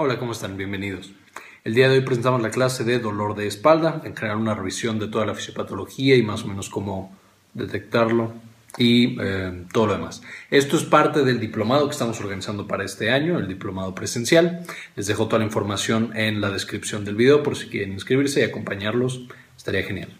Hola, ¿cómo están? Bienvenidos. El día de hoy presentamos la clase de dolor de espalda, en general una revisión de toda la fisiopatología y más o menos cómo detectarlo y eh, todo lo demás. Esto es parte del diplomado que estamos organizando para este año, el diplomado presencial. Les dejo toda la información en la descripción del video por si quieren inscribirse y acompañarlos. Estaría genial.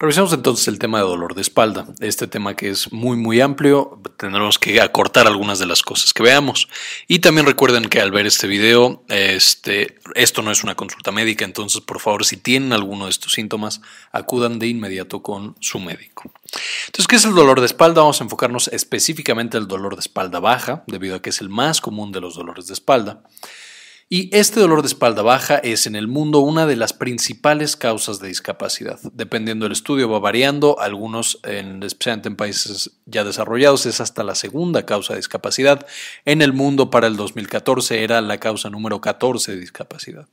Revisamos entonces el tema de dolor de espalda. Este tema que es muy muy amplio, tendremos que acortar algunas de las cosas que veamos. Y también recuerden que al ver este video, este, esto no es una consulta médica, entonces por favor si tienen alguno de estos síntomas, acudan de inmediato con su médico. Entonces, ¿qué es el dolor de espalda? Vamos a enfocarnos específicamente al dolor de espalda baja, debido a que es el más común de los dolores de espalda. Y este dolor de espalda baja es en el mundo una de las principales causas de discapacidad. Dependiendo del estudio va variando, algunos, en, especialmente en países ya desarrollados, es hasta la segunda causa de discapacidad. En el mundo para el 2014 era la causa número 14 de discapacidad.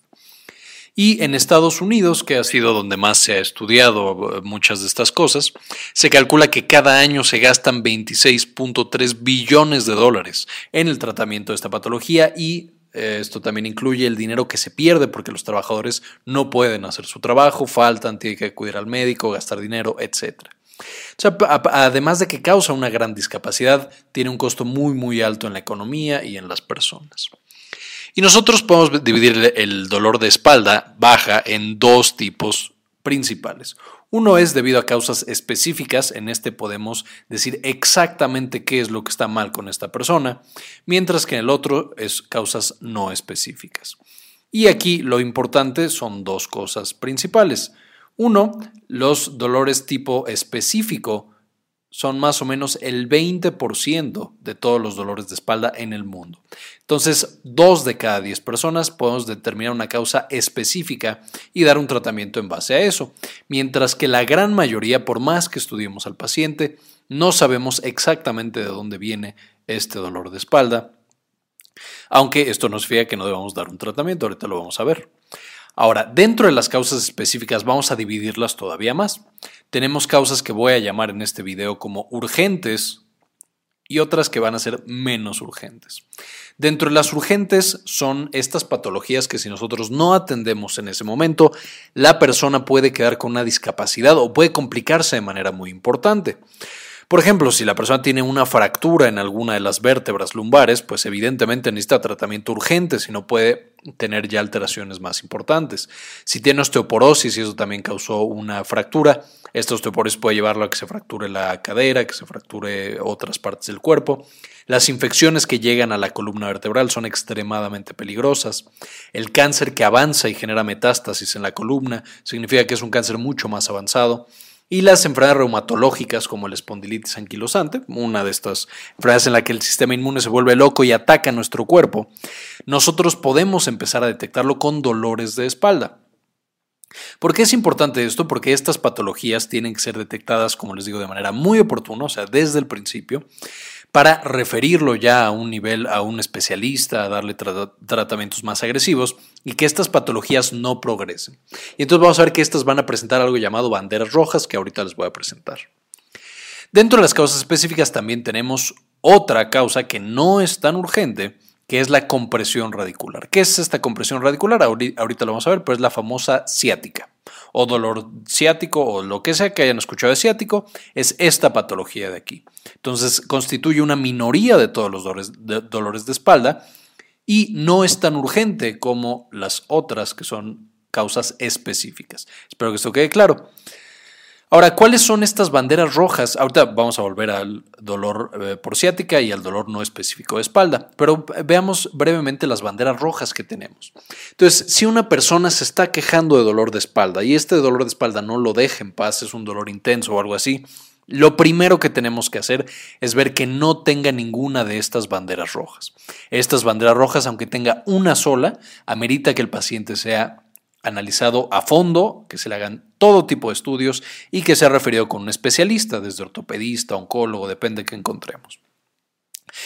Y en Estados Unidos, que ha sido donde más se ha estudiado muchas de estas cosas, se calcula que cada año se gastan 26.3 billones de dólares en el tratamiento de esta patología y esto también incluye el dinero que se pierde porque los trabajadores no pueden hacer su trabajo, faltan, tienen que acudir al médico, gastar dinero, etc. además de que causa una gran discapacidad, tiene un costo muy muy alto en la economía y en las personas. Y nosotros podemos dividir el dolor de espalda baja en dos tipos principales. Uno es debido a causas específicas, en este podemos decir exactamente qué es lo que está mal con esta persona, mientras que en el otro es causas no específicas. Y aquí lo importante son dos cosas principales. Uno, los dolores tipo específico son más o menos el 20% de todos los dolores de espalda en el mundo. Entonces, dos de cada 10 personas podemos determinar una causa específica y dar un tratamiento en base a eso, mientras que la gran mayoría, por más que estudiemos al paciente, no sabemos exactamente de dónde viene este dolor de espalda, aunque esto nos fía que no debamos dar un tratamiento, ahorita lo vamos a ver. Ahora, dentro de las causas específicas vamos a dividirlas todavía más. Tenemos causas que voy a llamar en este video como urgentes y otras que van a ser menos urgentes. Dentro de las urgentes son estas patologías que si nosotros no atendemos en ese momento, la persona puede quedar con una discapacidad o puede complicarse de manera muy importante. Por ejemplo, si la persona tiene una fractura en alguna de las vértebras lumbares, pues evidentemente necesita tratamiento urgente, si no puede tener ya alteraciones más importantes. Si tiene osteoporosis y eso también causó una fractura, esta osteoporosis puede llevarlo a que se fracture la cadera, que se fracture otras partes del cuerpo. Las infecciones que llegan a la columna vertebral son extremadamente peligrosas. El cáncer que avanza y genera metástasis en la columna significa que es un cáncer mucho más avanzado y las enfermedades reumatológicas como la espondilitis anquilosante, una de estas enfermedades en la que el sistema inmune se vuelve loco y ataca nuestro cuerpo, nosotros podemos empezar a detectarlo con dolores de espalda. ¿Por qué es importante esto? Porque estas patologías tienen que ser detectadas, como les digo, de manera muy oportuna, o sea, desde el principio, para referirlo ya a un nivel, a un especialista, a darle tratamientos más agresivos y que estas patologías no progresen. Y entonces vamos a ver que estas van a presentar algo llamado banderas rojas que ahorita les voy a presentar. Dentro de las causas específicas también tenemos otra causa que no es tan urgente, que es la compresión radicular. ¿Qué es esta compresión radicular? Ahorita lo vamos a ver, pero es la famosa ciática o dolor ciático o lo que sea que hayan escuchado de ciático, es esta patología de aquí. Entonces constituye una minoría de todos los dolores de, dolores de espalda y no es tan urgente como las otras que son causas específicas. Espero que esto quede claro. Ahora, ¿cuáles son estas banderas rojas? Ahorita vamos a volver al dolor eh, por ciática y al dolor no específico de espalda, pero veamos brevemente las banderas rojas que tenemos. Entonces, si una persona se está quejando de dolor de espalda y este dolor de espalda no lo deja en paz, es un dolor intenso o algo así, lo primero que tenemos que hacer es ver que no tenga ninguna de estas banderas rojas. Estas banderas rojas, aunque tenga una sola, amerita que el paciente sea analizado a fondo, que se le hagan todo tipo de estudios y que sea referido con un especialista, desde ortopedista, oncólogo, depende de qué encontremos.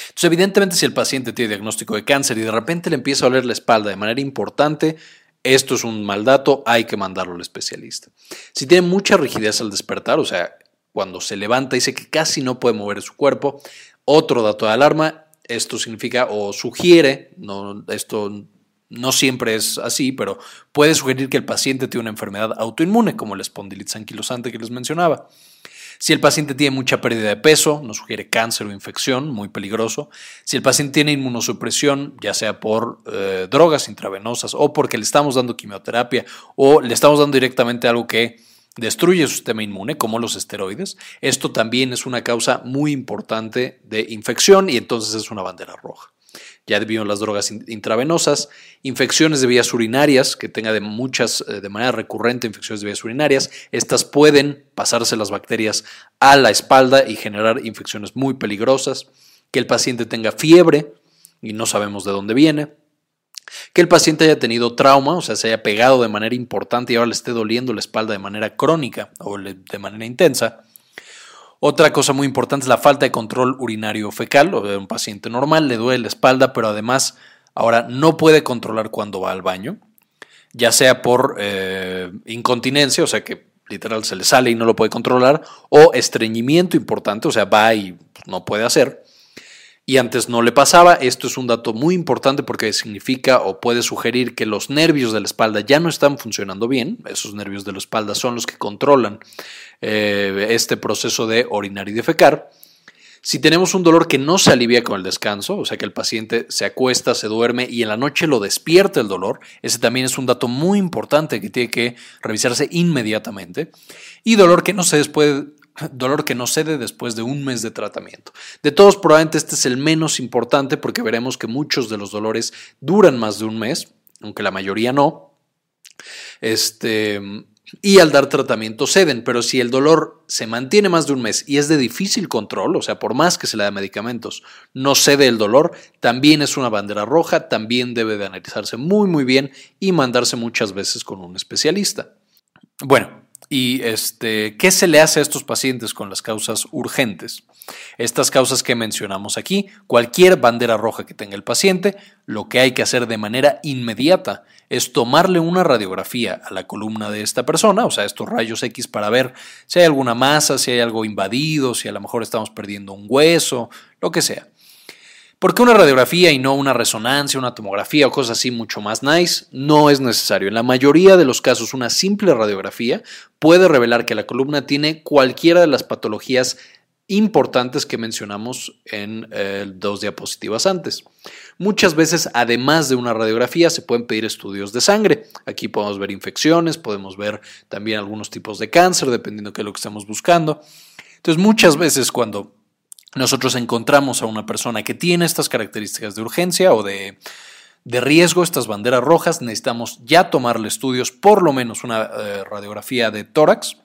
Entonces, evidentemente, si el paciente tiene diagnóstico de cáncer y de repente le empieza a oler la espalda de manera importante, esto es un mal dato, hay que mandarlo al especialista. Si tiene mucha rigidez al despertar, o sea, cuando se levanta dice que casi no puede mover su cuerpo, otro dato de alarma, esto significa o sugiere, no, esto no siempre es así, pero puede sugerir que el paciente tiene una enfermedad autoinmune, como la espondilitis anquilosante que les mencionaba. Si el paciente tiene mucha pérdida de peso, nos sugiere cáncer o infección, muy peligroso. Si el paciente tiene inmunosupresión, ya sea por eh, drogas intravenosas o porque le estamos dando quimioterapia o le estamos dando directamente algo que destruye su sistema inmune, como los esteroides, esto también es una causa muy importante de infección y entonces es una bandera roja ya vimos las drogas intravenosas, infecciones de vías urinarias, que tenga de muchas, eh, de manera recurrente infecciones de vías urinarias, estas pueden pasarse las bacterias a la espalda y generar infecciones muy peligrosas, que el paciente tenga fiebre y no sabemos de dónde viene, que el paciente haya tenido trauma, o sea, se haya pegado de manera importante y ahora le esté doliendo la espalda de manera crónica o de manera intensa, otra cosa muy importante es la falta de control urinario fecal. O de un paciente normal le duele la espalda, pero además ahora no puede controlar cuando va al baño, ya sea por eh, incontinencia, o sea que literal se le sale y no lo puede controlar, o estreñimiento importante, o sea, va y no puede hacer. Y antes no le pasaba, esto es un dato muy importante porque significa o puede sugerir que los nervios de la espalda ya no están funcionando bien, esos nervios de la espalda son los que controlan eh, este proceso de orinar y defecar. Si tenemos un dolor que no se alivia con el descanso, o sea que el paciente se acuesta, se duerme y en la noche lo despierta el dolor, ese también es un dato muy importante que tiene que revisarse inmediatamente. Y dolor que no se después, dolor que no cede después de un mes de tratamiento. De todos, probablemente este es el menos importante porque veremos que muchos de los dolores duran más de un mes, aunque la mayoría no. Este, y al dar tratamiento ceden, pero si el dolor se mantiene más de un mes y es de difícil control, o sea, por más que se le da medicamentos, no cede el dolor, también es una bandera roja, también debe de analizarse muy muy bien y mandarse muchas veces con un especialista. Bueno, ¿y este, qué se le hace a estos pacientes con las causas urgentes? Estas causas que mencionamos aquí, cualquier bandera roja que tenga el paciente, lo que hay que hacer de manera inmediata es tomarle una radiografía a la columna de esta persona, o sea, estos rayos X para ver si hay alguna masa, si hay algo invadido, si a lo mejor estamos perdiendo un hueso, lo que sea. ¿Por qué una radiografía y no una resonancia, una tomografía o cosas así mucho más nice? No es necesario. En la mayoría de los casos, una simple radiografía puede revelar que la columna tiene cualquiera de las patologías importantes que mencionamos en eh, dos diapositivas antes. Muchas veces, además de una radiografía, se pueden pedir estudios de sangre. Aquí podemos ver infecciones, podemos ver también algunos tipos de cáncer, dependiendo de lo que estamos buscando. Entonces, muchas veces cuando nosotros encontramos a una persona que tiene estas características de urgencia o de, de riesgo, estas banderas rojas, necesitamos ya tomarle estudios, por lo menos una eh, radiografía de tórax,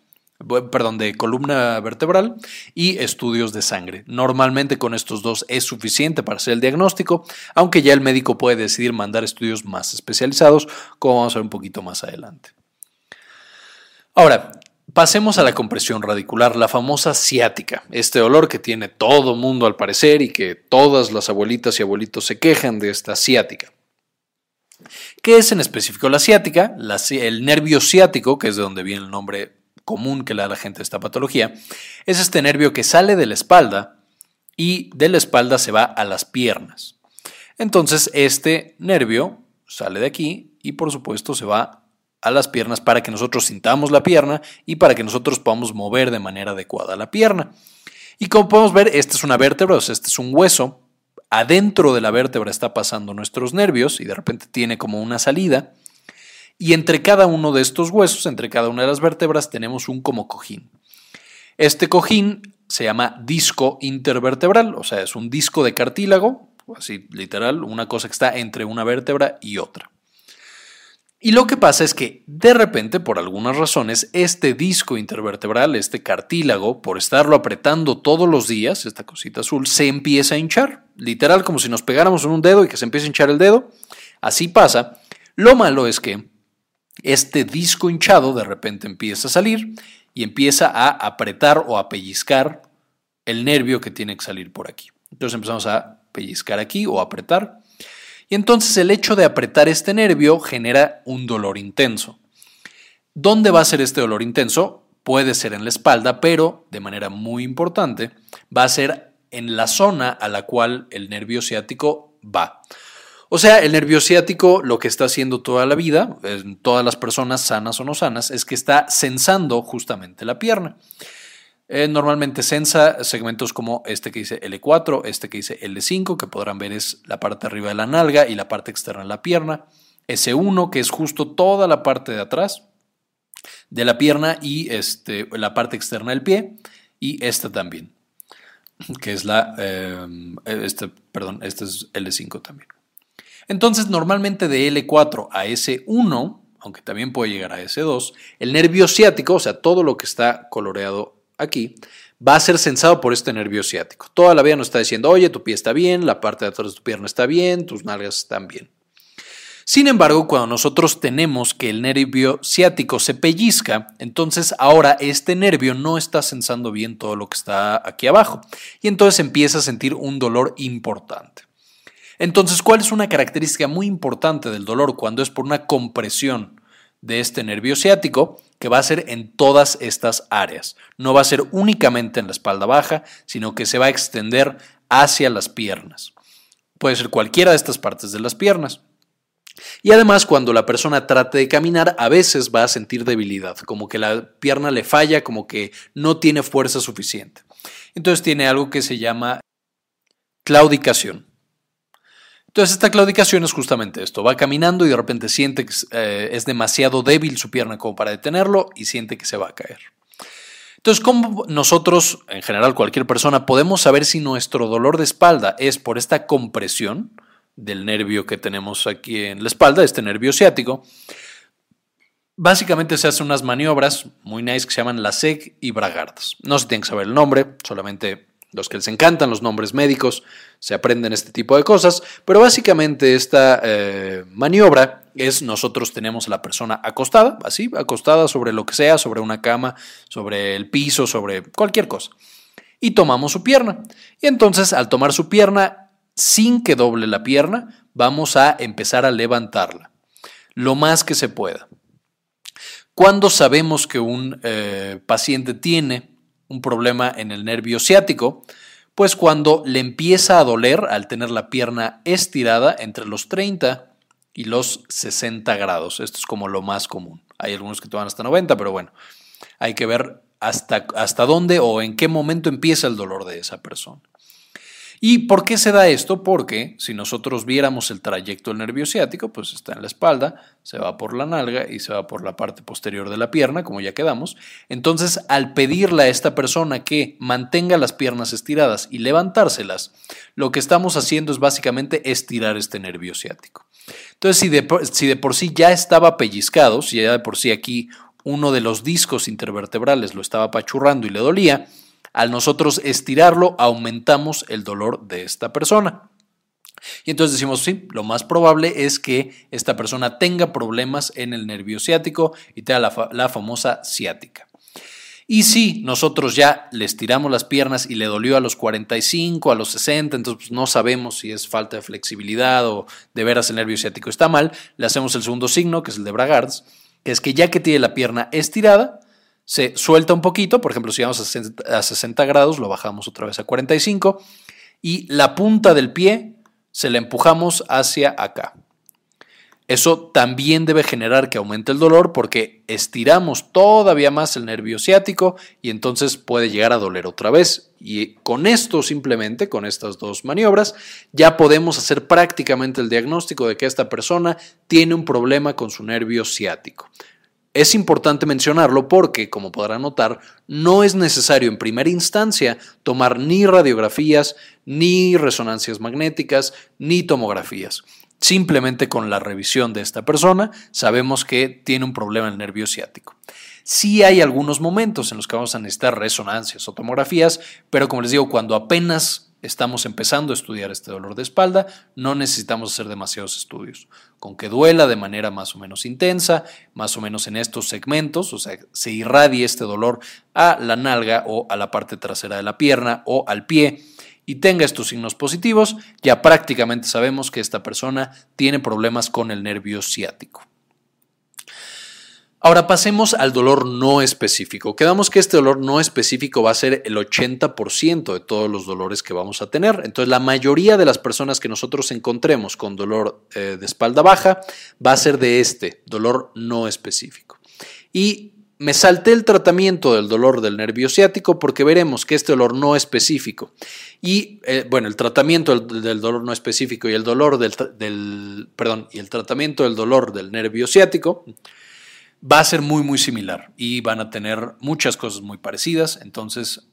perdón, de columna vertebral y estudios de sangre. Normalmente con estos dos es suficiente para hacer el diagnóstico, aunque ya el médico puede decidir mandar estudios más especializados, como vamos a ver un poquito más adelante. Ahora, pasemos a la compresión radicular, la famosa ciática, este dolor que tiene todo mundo al parecer y que todas las abuelitas y abuelitos se quejan de esta ciática. ¿Qué es en específico la ciática? el nervio ciático, que es de donde viene el nombre común que le da a la gente esta patología, es este nervio que sale de la espalda y de la espalda se va a las piernas. Entonces este nervio sale de aquí y por supuesto se va a las piernas para que nosotros sintamos la pierna y para que nosotros podamos mover de manera adecuada la pierna. Y como podemos ver, esta es una vértebra, o sea, este es un hueso. Adentro de la vértebra está pasando nuestros nervios y de repente tiene como una salida. Y entre cada uno de estos huesos, entre cada una de las vértebras, tenemos un como cojín. Este cojín se llama disco intervertebral, o sea, es un disco de cartílago, así literal, una cosa que está entre una vértebra y otra. Y lo que pasa es que de repente, por algunas razones, este disco intervertebral, este cartílago, por estarlo apretando todos los días, esta cosita azul, se empieza a hinchar. Literal, como si nos pegáramos en un dedo y que se empiece a hinchar el dedo. Así pasa. Lo malo es que este disco hinchado de repente empieza a salir y empieza a apretar o a pellizcar el nervio que tiene que salir por aquí. Entonces empezamos a pellizcar aquí o apretar. Y entonces el hecho de apretar este nervio genera un dolor intenso. ¿Dónde va a ser este dolor intenso? Puede ser en la espalda, pero de manera muy importante va a ser en la zona a la cual el nervio ciático va. O sea, el nervio ciático lo que está haciendo toda la vida, en todas las personas sanas o no sanas, es que está sensando justamente la pierna. Eh, normalmente sensa segmentos como este que dice L4, este que dice L5, que podrán ver es la parte arriba de la nalga y la parte externa de la pierna. S1, que es justo toda la parte de atrás de la pierna y este, la parte externa del pie. Y esta también, que es la, eh, este, perdón, este es L5 también. Entonces, normalmente de L4 a S1, aunque también puede llegar a S2, el nervio ciático, o sea, todo lo que está coloreado aquí, va a ser sensado por este nervio ciático. Toda la vida nos está diciendo, oye, tu pie está bien, la parte de atrás de tu pierna está bien, tus nalgas están bien. Sin embargo, cuando nosotros tenemos que el nervio ciático se pellizca, entonces ahora este nervio no está sensando bien todo lo que está aquí abajo y entonces empieza a sentir un dolor importante. Entonces, ¿cuál es una característica muy importante del dolor cuando es por una compresión de este nervio ciático? Que va a ser en todas estas áreas. No va a ser únicamente en la espalda baja, sino que se va a extender hacia las piernas. Puede ser cualquiera de estas partes de las piernas. Y además, cuando la persona trate de caminar, a veces va a sentir debilidad, como que la pierna le falla, como que no tiene fuerza suficiente. Entonces tiene algo que se llama claudicación. Entonces esta claudicación es justamente esto, va caminando y de repente siente que eh, es demasiado débil su pierna como para detenerlo y siente que se va a caer. Entonces, ¿cómo nosotros, en general cualquier persona, podemos saber si nuestro dolor de espalda es por esta compresión del nervio que tenemos aquí en la espalda, este nervio ciático? Básicamente se hacen unas maniobras muy nice que se llaman la SEG y Bragardas. No se tiene que saber el nombre, solamente los que les encantan los nombres médicos se aprenden este tipo de cosas, pero básicamente esta eh, maniobra es nosotros tenemos a la persona acostada, así, acostada sobre lo que sea, sobre una cama, sobre el piso, sobre cualquier cosa, y tomamos su pierna. Y entonces al tomar su pierna, sin que doble la pierna, vamos a empezar a levantarla, lo más que se pueda. Cuando sabemos que un eh, paciente tiene un problema en el nervio ciático, pues cuando le empieza a doler al tener la pierna estirada entre los 30 y los 60 grados. Esto es como lo más común. Hay algunos que toman hasta 90, pero bueno, hay que ver hasta, hasta dónde o en qué momento empieza el dolor de esa persona. ¿Y por qué se da esto? Porque si nosotros viéramos el trayecto del nervio ciático, pues está en la espalda, se va por la nalga y se va por la parte posterior de la pierna, como ya quedamos. Entonces, al pedirle a esta persona que mantenga las piernas estiradas y levantárselas, lo que estamos haciendo es básicamente estirar este nervio ciático. Entonces, si de, si de por sí ya estaba pellizcado, si ya de por sí aquí uno de los discos intervertebrales lo estaba apachurrando y le dolía, al nosotros estirarlo, aumentamos el dolor de esta persona. Y entonces decimos, sí, lo más probable es que esta persona tenga problemas en el nervio ciático y tenga la, famosa ciática. Y si nosotros ya le estiramos las piernas y le dolió a los 45, a los 60, entonces pues, no sabemos si es falta de flexibilidad o de veras el nervio ciático está mal, le hacemos el segundo signo, que es el de Bragards, que es que ya que tiene la pierna estirada, se suelta un poquito, por ejemplo, si vamos a 60, grados, lo bajamos otra vez a 45 y la punta del pie se la empujamos hacia acá. Eso también debe generar que aumente el dolor porque estiramos todavía más el nervio ciático y entonces puede llegar a doler otra vez. Y con esto simplemente, con estas dos maniobras, ya podemos hacer prácticamente el diagnóstico de que esta persona tiene un problema con su nervio ciático. Es importante mencionarlo porque, como podrán notar, no es necesario en primera instancia tomar ni radiografías, ni resonancias magnéticas, ni tomografías. Simplemente con la revisión de esta persona sabemos que tiene un problema en el nervio ciático. Sí hay algunos momentos en los que vamos a necesitar resonancias o tomografías, pero como les digo, cuando apenas estamos empezando a estudiar este dolor de espalda, no necesitamos hacer demasiados estudios. Con que duela de manera más o menos intensa, más o menos en estos segmentos, o sea, se irradie este dolor a la nalga o a la parte trasera de la pierna o al pie y tenga estos signos positivos, ya prácticamente sabemos que esta persona tiene problemas con el nervio ciático. Ahora pasemos al dolor no específico. Quedamos que este dolor no específico va a ser el 80% de todos los dolores que vamos a tener. Entonces la mayoría de las personas que nosotros encontremos con dolor eh, de espalda baja va a ser de este, dolor no específico. Y me salté el tratamiento del dolor del nervio ciático porque veremos que este dolor no específico y, eh, bueno, el tratamiento del, dolor no específico y el dolor del, del, perdón, y el tratamiento del dolor del nervio ciático va a ser muy, muy similar y van a tener muchas cosas muy parecidas. Entonces,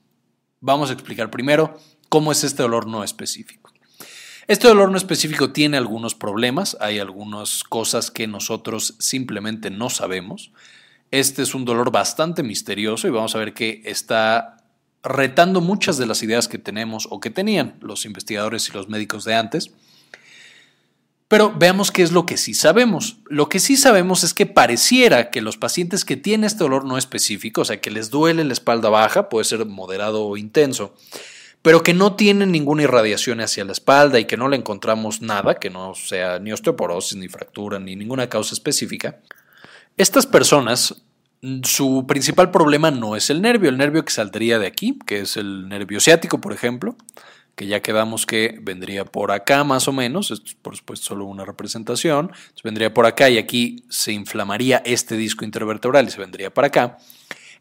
vamos a explicar primero cómo es este dolor no específico. Este dolor no específico tiene algunos problemas, hay algunas cosas que nosotros simplemente no sabemos. Este es un dolor bastante misterioso y vamos a ver que está retando muchas de las ideas que tenemos o que tenían los investigadores y los médicos de antes. Pero veamos qué es lo que sí sabemos. Lo que sí sabemos es que pareciera que los pacientes que tienen este dolor no específico, o sea, que les duele la espalda baja, puede ser moderado o intenso, pero que no tienen ninguna irradiación hacia la espalda y que no le encontramos nada, que no sea ni osteoporosis, ni fractura, ni ninguna causa específica, estas personas, su principal problema no es el nervio, el nervio que saldría de aquí, que es el nervio ciático, por ejemplo, que ya quedamos que vendría por acá más o menos, esto es por supuesto solo una representación, vendría por acá y aquí se inflamaría este disco intervertebral y se vendría para acá.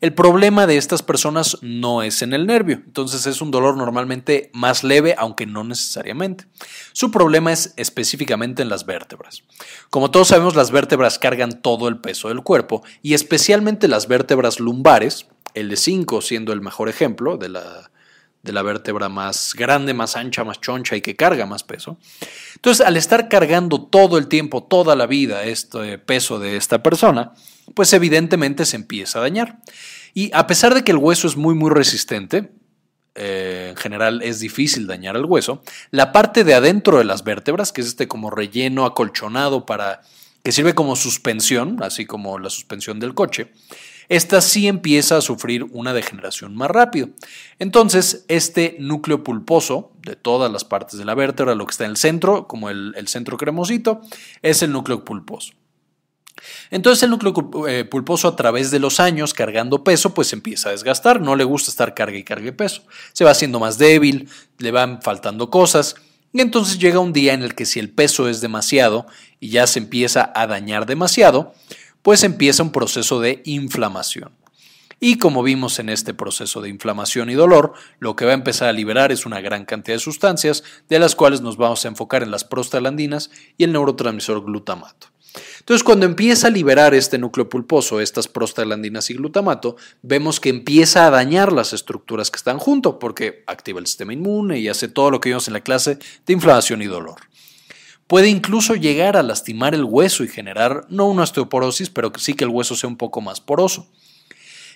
El problema de estas personas no es en el nervio, entonces es un dolor normalmente más leve, aunque no necesariamente. Su problema es específicamente en las vértebras. Como todos sabemos, las vértebras cargan todo el peso del cuerpo y especialmente las vértebras lumbares, L5 siendo el mejor ejemplo de la, de la vértebra más grande, más ancha, más choncha y que carga más peso. Entonces, al estar cargando todo el tiempo, toda la vida, este peso de esta persona, pues evidentemente se empieza a dañar. Y a pesar de que el hueso es muy, muy resistente, eh, en general es difícil dañar el hueso, la parte de adentro de las vértebras, que es este como relleno acolchonado para que sirve como suspensión, así como la suspensión del coche, esta sí empieza a sufrir una degeneración más rápido. Entonces, este núcleo pulposo de todas las partes de la vértebra, lo que está en el centro, como el, centro cremosito, es el núcleo pulposo. Entonces el núcleo eh, pulposo a través de los años cargando peso pues empieza a desgastar, no le gusta estar carga y cargue peso, se va haciendo más débil, le van faltando cosas y entonces llega un día en el que si el peso es demasiado y ya se empieza a dañar demasiado, pues empieza un proceso de inflamación. Y como vimos en este proceso de inflamación y dolor, lo que va a empezar a liberar es una gran cantidad de sustancias, de las cuales nos vamos a enfocar en las prostaglandinas y el neurotransmisor glutamato. Entonces, cuando empieza a liberar este núcleo pulposo, estas prostaglandinas y glutamato, vemos que empieza a dañar las estructuras que están junto, porque activa el sistema inmune y hace todo lo que vimos en la clase de inflamación y dolor. Puede incluso llegar a lastimar el hueso y generar no una osteoporosis, pero sí que el hueso sea un poco más poroso.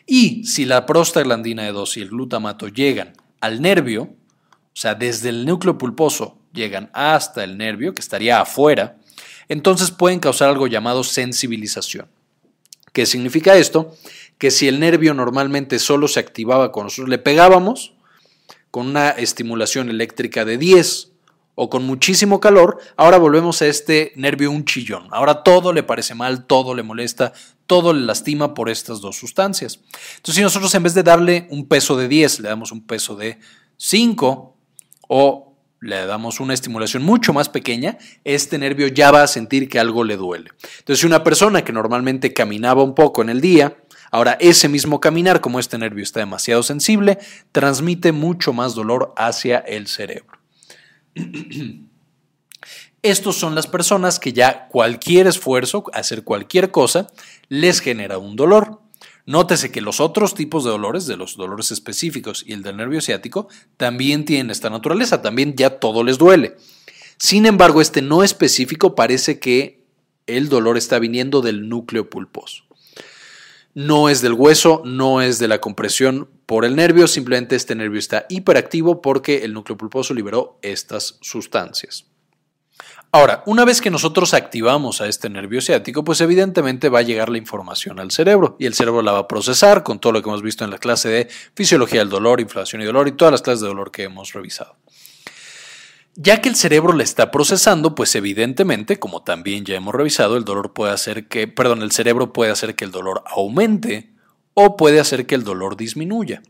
Y si la prostaglandina de 2 y el glutamato llegan al nervio, o sea, desde el núcleo pulposo llegan hasta el nervio, que estaría afuera, entonces pueden causar algo llamado sensibilización. ¿Qué significa esto? Que si el nervio normalmente solo se activaba cuando nosotros le pegábamos, con una estimulación eléctrica de 10 o con muchísimo calor, ahora volvemos a este nervio un chillón. Ahora todo le parece mal, todo le molesta, todo le lastima por estas dos sustancias. Entonces, si nosotros en vez de darle un peso de 10, le damos un peso de 5 o le damos una estimulación mucho más pequeña, este nervio ya va a sentir que algo le duele. Entonces, si una persona que normalmente caminaba un poco en el día, ahora ese mismo caminar, como este nervio está demasiado sensible, transmite mucho más dolor hacia el cerebro. Estos son las personas que ya cualquier esfuerzo, hacer cualquier cosa, les genera un dolor. Nótese que los otros tipos de dolores, de los dolores específicos y el del nervio ciático, también tienen esta naturaleza, también ya todo les duele. Sin embargo, este no específico parece que el dolor está viniendo del núcleo pulposo. No es del hueso, no es de la compresión por el nervio, simplemente este nervio está hiperactivo porque el núcleo pulposo liberó estas sustancias. Ahora, una vez que nosotros activamos a este nervio ciático, pues evidentemente va a llegar la información al cerebro y el cerebro la va a procesar con todo lo que hemos visto en la clase de fisiología del dolor, inflamación y dolor y todas las clases de dolor que hemos revisado. Ya que el cerebro le está procesando, pues evidentemente, como también ya hemos revisado, el dolor puede hacer que, perdón, el cerebro puede hacer que el dolor aumente o puede hacer que el dolor disminuya.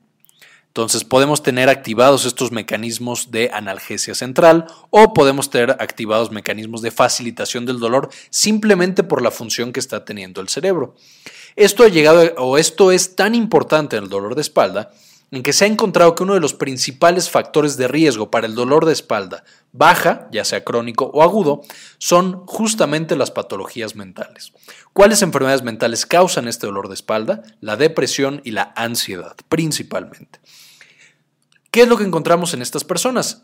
Entonces podemos tener activados estos mecanismos de analgesia central o podemos tener activados mecanismos de facilitación del dolor simplemente por la función que está teniendo el cerebro. Esto ha llegado o esto es tan importante en el dolor de espalda en que se ha encontrado que uno de los principales factores de riesgo para el dolor de espalda baja, ya sea crónico o agudo, son justamente las patologías mentales. ¿Cuáles enfermedades mentales causan este dolor de espalda? La depresión y la ansiedad, principalmente. ¿Qué es lo que encontramos en estas personas?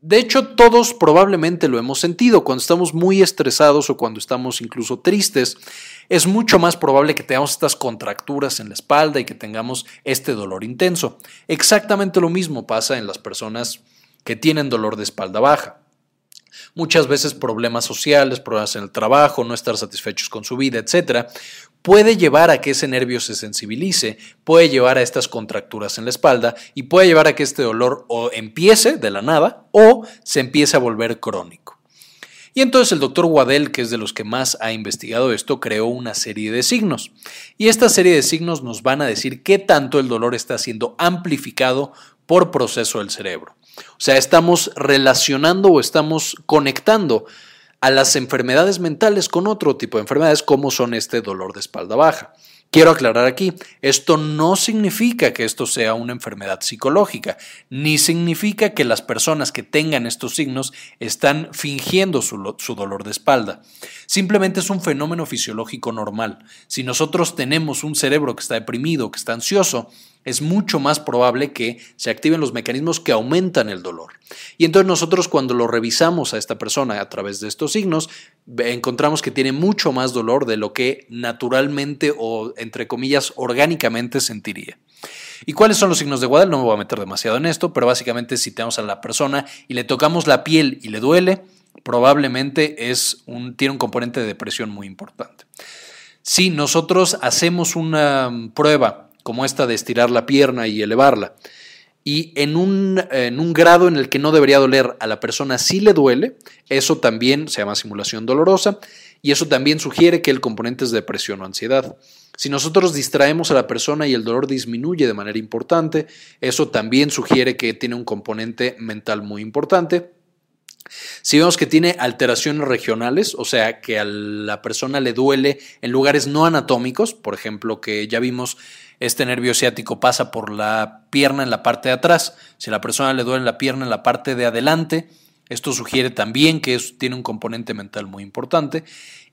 De hecho, todos probablemente lo hemos sentido. Cuando estamos muy estresados o cuando estamos incluso tristes, es mucho más probable que tengamos estas contracturas en la espalda y que tengamos este dolor intenso. Exactamente lo mismo pasa en las personas que tienen dolor de espalda baja. Muchas veces problemas sociales, problemas en el trabajo, no estar satisfechos con su vida, etcétera, puede llevar a que ese nervio se sensibilice, puede llevar a estas contracturas en la espalda y puede llevar a que este dolor o empiece de la nada o se empiece a volver crónico. Y entonces el doctor Waddell, que es de los que más ha investigado esto, creó una serie de signos. Y esta serie de signos nos van a decir qué tanto el dolor está siendo amplificado por proceso del cerebro. O sea, estamos relacionando o estamos conectando a las enfermedades mentales con otro tipo de enfermedades como son este dolor de espalda baja. Quiero aclarar aquí, esto no significa que esto sea una enfermedad psicológica, ni significa que las personas que tengan estos signos están fingiendo su, su, dolor de espalda. Simplemente es un fenómeno fisiológico normal. Si nosotros tenemos un cerebro que está deprimido, que está ansioso, es mucho más probable que se activen los mecanismos que aumentan el dolor. Y entonces nosotros cuando lo revisamos a esta persona a través de estos signos, encontramos que tiene mucho más dolor de lo que naturalmente o entre comillas orgánicamente sentiría. ¿Y cuáles son los signos de Guadal? No me voy a meter demasiado en esto, pero básicamente si tenemos a la persona y le tocamos la piel y le duele, probablemente es un, tiene un componente de depresión muy importante. Si nosotros hacemos una prueba como esta de estirar la pierna y elevarla, y en un, en un, grado en el que no debería doler a la persona sí le duele, eso también se llama simulación dolorosa y eso también sugiere que el componente es depresión o ansiedad. Si nosotros distraemos a la persona y el dolor disminuye de manera importante, eso también sugiere que tiene un componente mental muy importante. Si vemos que tiene alteraciones regionales, o sea, que a la persona le duele en lugares no anatómicos, por ejemplo, que ya vimos este nervio ciático pasa por la pierna en la parte de atrás. Si a la persona le duele la pierna en la parte de adelante, esto sugiere también que tiene un componente mental muy importante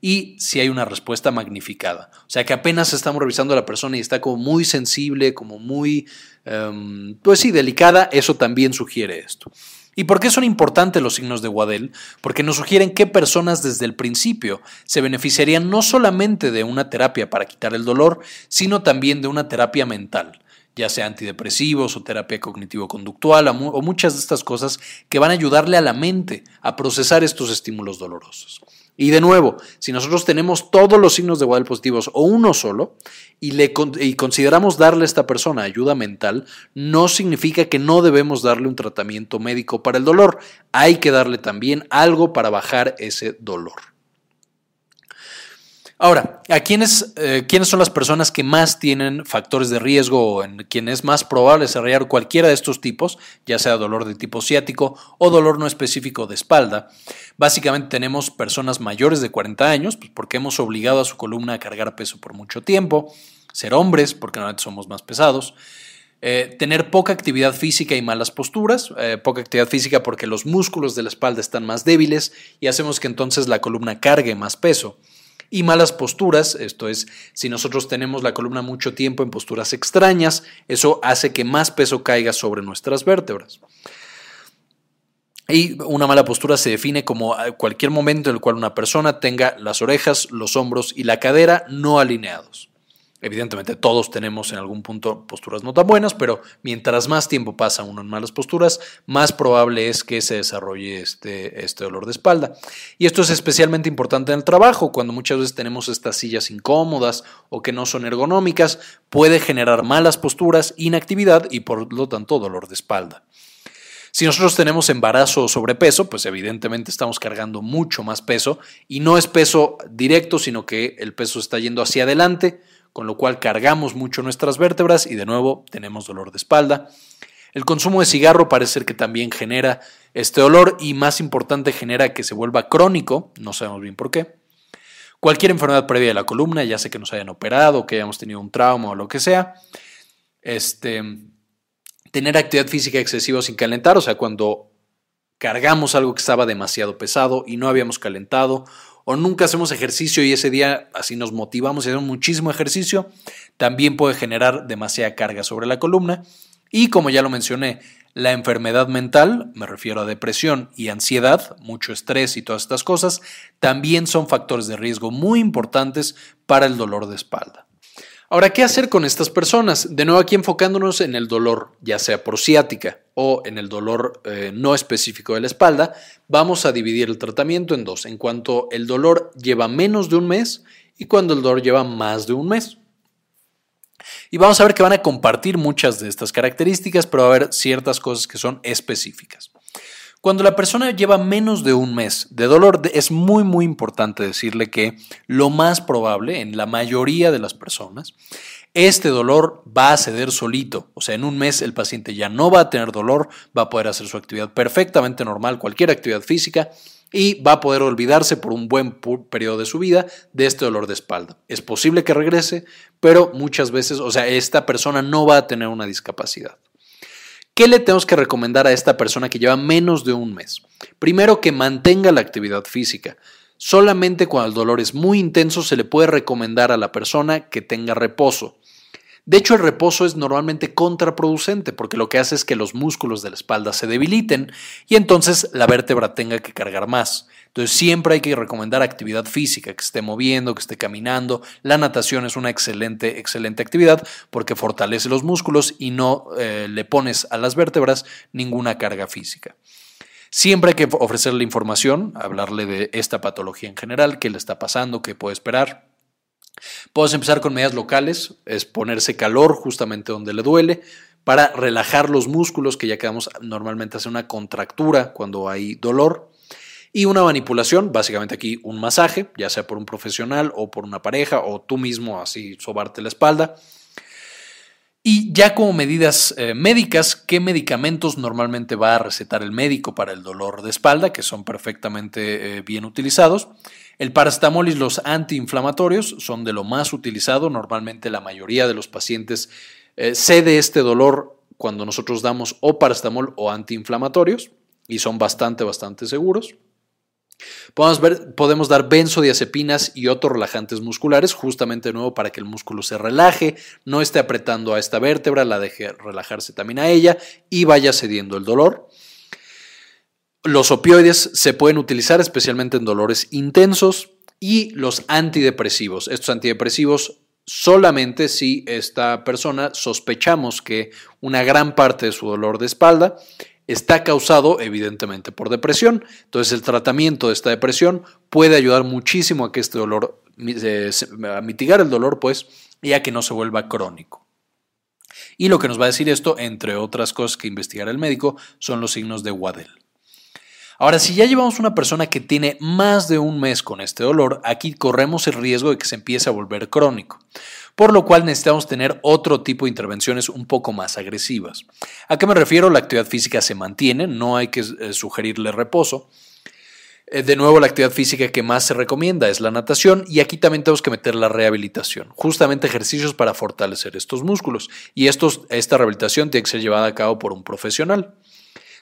y si hay una respuesta magnificada. O sea que apenas estamos revisando a la persona y está como muy sensible, como muy, em, pues sí, delicada, eso también sugiere esto. ¿Y por qué son importantes los signos de Waddell? Porque nos sugieren qué personas desde el principio se beneficiarían no solamente de una terapia para quitar el dolor, sino también de una terapia mental, ya sea antidepresivos o terapia cognitivo-conductual o muchas de estas cosas que van a ayudarle a la mente a procesar estos estímulos dolorosos. Y de nuevo, si nosotros tenemos todos los signos de Waddell positivos o uno solo y, le, y consideramos darle a esta persona ayuda mental, no significa que no debemos darle un tratamiento médico para el dolor. Hay que darle también algo para bajar ese dolor. Ahora, ¿a quiénes, eh, quiénes son las personas que más tienen factores de riesgo o en quien es más probable desarrollar cualquiera de estos tipos, ya sea dolor de tipo ciático o dolor no específico de espalda? Básicamente tenemos personas mayores de 40 años, pues porque hemos obligado a su columna a cargar peso por mucho tiempo, ser hombres, porque normalmente somos más pesados, eh, tener poca actividad física y malas posturas, eh, poca actividad física porque los músculos de la espalda están más débiles y hacemos que entonces la columna cargue más peso y malas posturas, esto es, si nosotros tenemos la columna mucho tiempo en posturas extrañas, eso hace que más peso caiga sobre nuestras vértebras. Y una mala postura se define como cualquier momento en el cual una persona tenga las orejas, los hombros y la cadera no alineados. Evidentemente todos tenemos en algún punto posturas no tan buenas, pero mientras más tiempo pasa uno en malas posturas, más probable es que se desarrolle este, este dolor de espalda. Y esto es especialmente importante en el trabajo, cuando muchas veces tenemos estas sillas incómodas o que no son ergonómicas, puede generar malas posturas, inactividad y por lo tanto dolor de espalda. Si nosotros tenemos embarazo o sobrepeso, pues evidentemente estamos cargando mucho más peso y no es peso directo, sino que el peso está yendo hacia adelante, con lo cual cargamos mucho nuestras vértebras y de nuevo tenemos dolor de espalda. El consumo de cigarro parece ser que también genera este dolor y más importante genera que se vuelva crónico, no sabemos bien por qué. Cualquier enfermedad previa de la columna, ya sea que nos hayan operado, que hayamos tenido un trauma o lo que sea. Este, tener actividad física excesiva sin calentar, o sea, cuando cargamos algo que estaba demasiado pesado y no habíamos calentado, o nunca hacemos ejercicio y ese día así nos motivamos y hacemos muchísimo ejercicio, también puede generar demasiada carga sobre la columna. Y como ya lo mencioné, la enfermedad mental, me refiero a depresión y ansiedad, mucho estrés y todas estas cosas, también son factores de riesgo muy importantes para el dolor de espalda. Ahora, ¿qué hacer con estas personas? De nuevo aquí enfocándonos en el dolor, ya sea por ciática o en el dolor eh, no específico de la espalda, vamos a dividir el tratamiento en dos, en cuanto el dolor lleva menos de un mes y cuando el dolor lleva más de un mes. Y vamos a ver que van a compartir muchas de estas características, pero va a haber ciertas cosas que son específicas. Cuando la persona lleva menos de un mes de dolor, es muy muy importante decirle que lo más probable en la mayoría de las personas, este dolor va a ceder solito. O sea, en un mes el paciente ya no va a tener dolor, va a poder hacer su actividad perfectamente normal, cualquier actividad física, y va a poder olvidarse por un buen periodo de su vida de este dolor de espalda. Es posible que regrese, pero muchas veces, o sea, esta persona no va a tener una discapacidad. ¿Qué le tenemos que recomendar a esta persona que lleva menos de un mes? Primero, que mantenga la actividad física. Solamente cuando el dolor es muy intenso se le puede recomendar a la persona que tenga reposo. De hecho, el reposo es normalmente contraproducente porque lo que hace es que los músculos de la espalda se debiliten y entonces la vértebra tenga que cargar más. Entonces siempre hay que recomendar actividad física, que esté moviendo, que esté caminando. La natación es una excelente, excelente actividad porque fortalece los músculos y no eh, le pones a las vértebras ninguna carga física. Siempre hay que ofrecerle información, hablarle de esta patología en general, qué le está pasando, qué puede esperar. Puedes empezar con medidas locales, es ponerse calor justamente donde le duele, para relajar los músculos, que ya quedamos normalmente hace una contractura cuando hay dolor. Y una manipulación, básicamente aquí un masaje, ya sea por un profesional o por una pareja o tú mismo así sobarte la espalda. Y ya como medidas eh, médicas, ¿qué medicamentos normalmente va a recetar el médico para el dolor de espalda, que son perfectamente eh, bien utilizados? El paracetamol y los antiinflamatorios son de lo más utilizado. Normalmente la mayoría de los pacientes eh, cede este dolor cuando nosotros damos o paracetamol o antiinflamatorios y son bastante, bastante seguros. Podemos, dar benzodiazepinas y otros relajantes musculares, justamente de nuevo para que el músculo se relaje, no esté apretando a esta vértebra, la deje relajarse también a ella y vaya cediendo el dolor. Los opioides se pueden utilizar especialmente en dolores intensos y los antidepresivos. Estos antidepresivos solamente si esta persona sospechamos que una gran parte de su dolor de espalda está causado evidentemente por depresión. Entonces el tratamiento de esta depresión puede ayudar muchísimo a que este dolor, eh, a mitigar el dolor, pues, y a que no se vuelva crónico. Y lo que nos va a decir esto, entre otras cosas que investigará el médico, son los signos de Waddell. Ahora, si ya llevamos una persona que tiene más de un mes con este dolor, aquí corremos el riesgo de que se empiece a volver crónico por lo cual necesitamos tener otro tipo de intervenciones un poco más agresivas. ¿A qué me refiero? La actividad física se mantiene, no hay que eh, sugerirle reposo. Eh, de nuevo, la actividad física que más se recomienda es la natación y aquí también tenemos que meter la rehabilitación, justamente ejercicios para fortalecer estos músculos. Y esta rehabilitación tiene que ser llevada a cabo por un profesional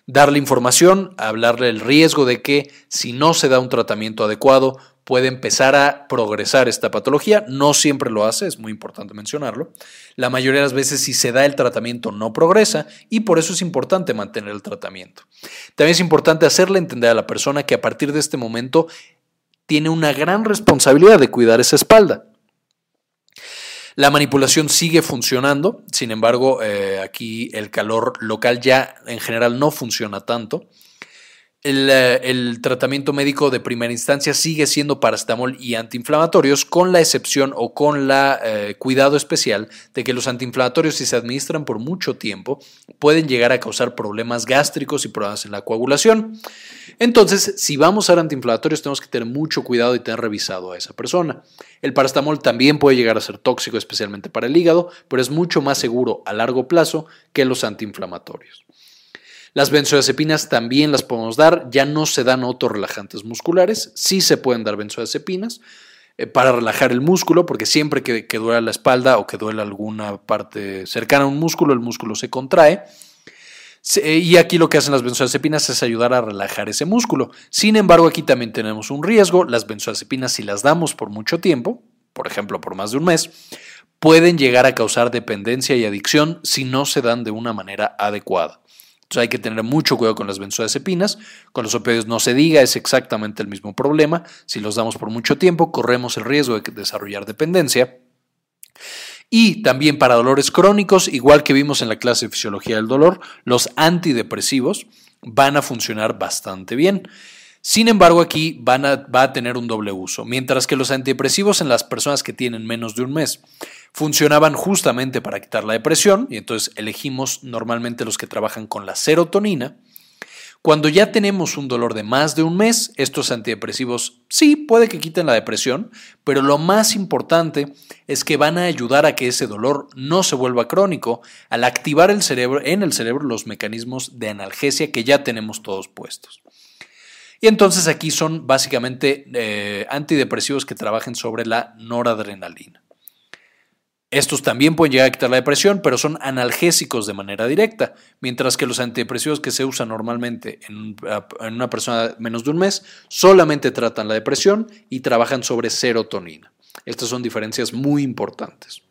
darle información, hablarle del riesgo de que si no se da un tratamiento adecuado puede empezar a progresar esta patología. No siempre lo hace, es muy importante mencionarlo. La mayoría de las veces si se da el tratamiento no progresa y por eso es importante mantener el tratamiento. También es importante hacerle entender a la persona que a partir de este momento tiene una gran responsabilidad de cuidar esa espalda. La manipulación sigue funcionando, sin embargo, eh, aquí el calor local ya en general no funciona tanto. Eh, el, tratamiento médico de primera instancia sigue siendo paracetamol y antiinflamatorios, con la excepción o con la eh, cuidado especial de que los antiinflamatorios, si se administran por mucho tiempo, pueden llegar a causar problemas gástricos y problemas en la coagulación. Entonces, si vamos a dar antiinflamatorios, tenemos que tener mucho cuidado y tener revisado a esa persona. El paracetamol también puede llegar a ser tóxico, especialmente para el hígado, pero es mucho más seguro a largo plazo que los antiinflamatorios. Las benzodiazepinas también las podemos dar, ya no se dan otros relajantes musculares, sí se pueden dar benzodiazepinas eh, para relajar el músculo, porque siempre que, duele la espalda o que duele alguna parte cercana a un músculo, el músculo se contrae. Y aquí lo que hacen las benzodiazepinas es ayudar a relajar ese músculo. Sin embargo, aquí también tenemos un riesgo. Las benzodiazepinas, si las damos por mucho tiempo, por ejemplo, por más de un mes, pueden llegar a causar dependencia y adicción si no se dan de una manera adecuada hay que tener mucho cuidado con las benzodiazepinas. Con los opioides no se diga, es exactamente el mismo problema. Si los damos por mucho tiempo, corremos el riesgo de desarrollar dependencia. Y también para dolores crónicos, igual que vimos en la clase de fisiología del dolor, los antidepresivos van a funcionar bastante bien. Sin embargo, aquí van a, va a tener un doble uso, mientras que los antidepresivos en las personas que tienen menos de un mes funcionaban justamente para quitar la depresión, y entonces elegimos normalmente los que trabajan con la serotonina. Cuando ya tenemos un dolor de más de un mes, estos antidepresivos sí puede que quiten la depresión, pero lo más importante es que van a ayudar a que ese dolor no se vuelva crónico al activar en el cerebro los mecanismos de analgesia que ya tenemos todos puestos. Y entonces aquí son básicamente eh, antidepresivos que trabajen sobre la noradrenalina. Estos también pueden llegar a quitar la depresión, pero son analgésicos de manera directa, mientras que los antidepresivos que se usan normalmente en, una persona menos de un mes solamente tratan la depresión y trabajan sobre serotonina. Estas son diferencias muy importantes.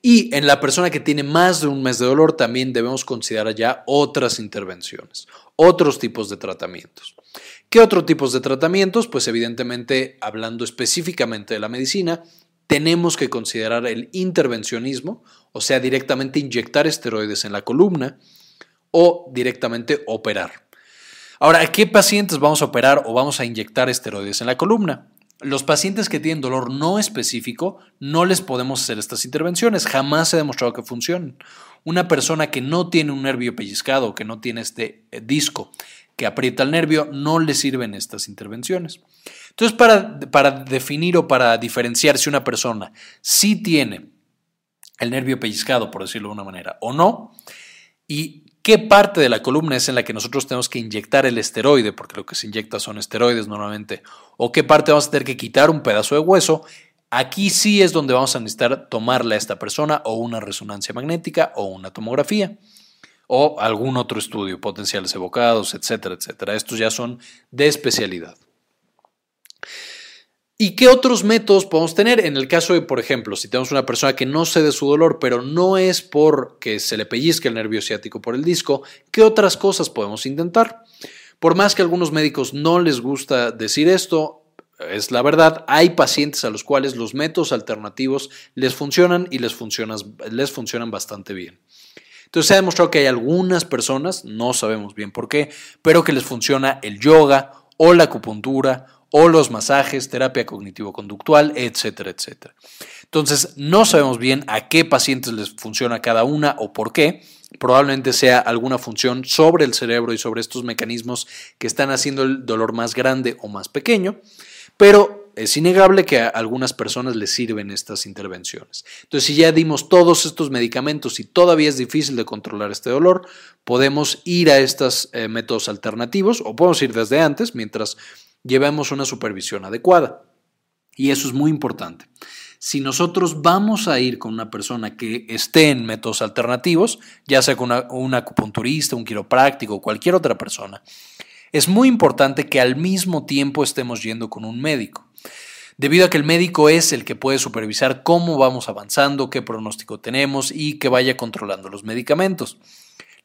Y en la persona que tiene más de un mes de dolor también debemos considerar ya otras intervenciones, otros tipos de tratamientos. ¿Qué otros tipos de tratamientos? Pues evidentemente, hablando específicamente de la medicina, tenemos que considerar el intervencionismo, o sea, directamente inyectar esteroides en la columna o directamente operar. Ahora, ¿a qué pacientes vamos a operar o vamos a inyectar esteroides en la columna? Los pacientes que tienen dolor no específico no les podemos hacer estas intervenciones, jamás se ha demostrado que funcionen. Una persona que no tiene un nervio pellizcado, que no tiene este eh, disco que aprieta el nervio, no le sirven estas intervenciones. Entonces, para, para definir o para diferenciar si una persona sí tiene el nervio pellizcado, por decirlo de una manera, o no, y qué parte de la columna es en la que nosotros tenemos que inyectar el esteroide, porque lo que se inyecta son esteroides normalmente, o qué parte vamos a tener que quitar un pedazo de hueso, aquí sí es donde vamos a necesitar tomarle a esta persona o una resonancia magnética o una tomografía o algún otro estudio, potenciales evocados, etcétera, etcétera. Estos ya son de especialidad. ¿Y qué otros métodos podemos tener? En el caso de, por ejemplo, si tenemos una persona que no cede su dolor, pero no es porque se le pellizque el nervio ciático por el disco, ¿qué otras cosas podemos intentar? Por más que a algunos médicos no les gusta decir esto, es la verdad, hay pacientes a los cuales los métodos alternativos les funcionan y les funcionan, les funcionan bastante bien. Entonces se ha demostrado que hay algunas personas, no sabemos bien por qué, pero que les funciona el yoga o la acupuntura o los masajes, terapia cognitivo-conductual, etcétera, etcétera. Entonces, no sabemos bien a qué pacientes les funciona cada una o por qué. Probablemente sea alguna función sobre el cerebro y sobre estos mecanismos que están haciendo el dolor más grande o más pequeño, pero es innegable que a algunas personas les sirven estas intervenciones. Entonces, si ya dimos todos estos medicamentos y todavía es difícil de controlar este dolor, podemos ir a estos eh, métodos alternativos o podemos ir desde antes mientras llevemos una supervisión adecuada. Y eso es muy importante. Si nosotros vamos a ir con una persona que esté en métodos alternativos, ya sea con un acupunturista, un quiropráctico cualquier otra persona, es muy importante que al mismo tiempo estemos yendo con un médico debido a que el médico es el que puede supervisar cómo vamos avanzando, qué pronóstico tenemos y que vaya controlando los medicamentos.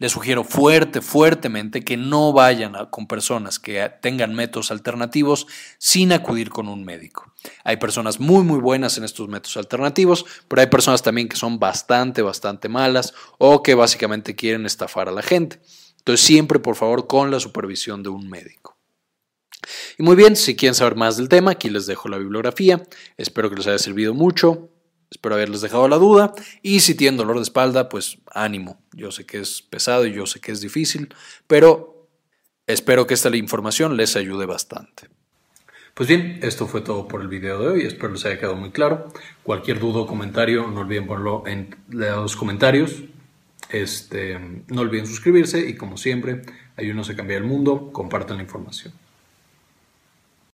Les sugiero fuerte, fuertemente que no vayan con personas que tengan métodos alternativos sin acudir con un médico. Hay personas muy, muy buenas en estos métodos alternativos, pero hay personas también que son bastante, bastante malas o que básicamente quieren estafar a la gente. Entonces siempre, por favor, con la supervisión de un médico. Y muy bien, si quieren saber más del tema, aquí les dejo la bibliografía. Espero que les haya servido mucho. Espero haberles dejado la duda. Y si tienen dolor de espalda, pues ánimo. Yo sé que es pesado y yo sé que es difícil, pero espero que esta información les ayude bastante. Pues bien, esto fue todo por el video de hoy. Espero les haya quedado muy claro. Cualquier duda o comentario, no olviden ponerlo en los comentarios. Este, no olviden suscribirse y como siempre, ayúdenos a cambiar el mundo. Compartan la información.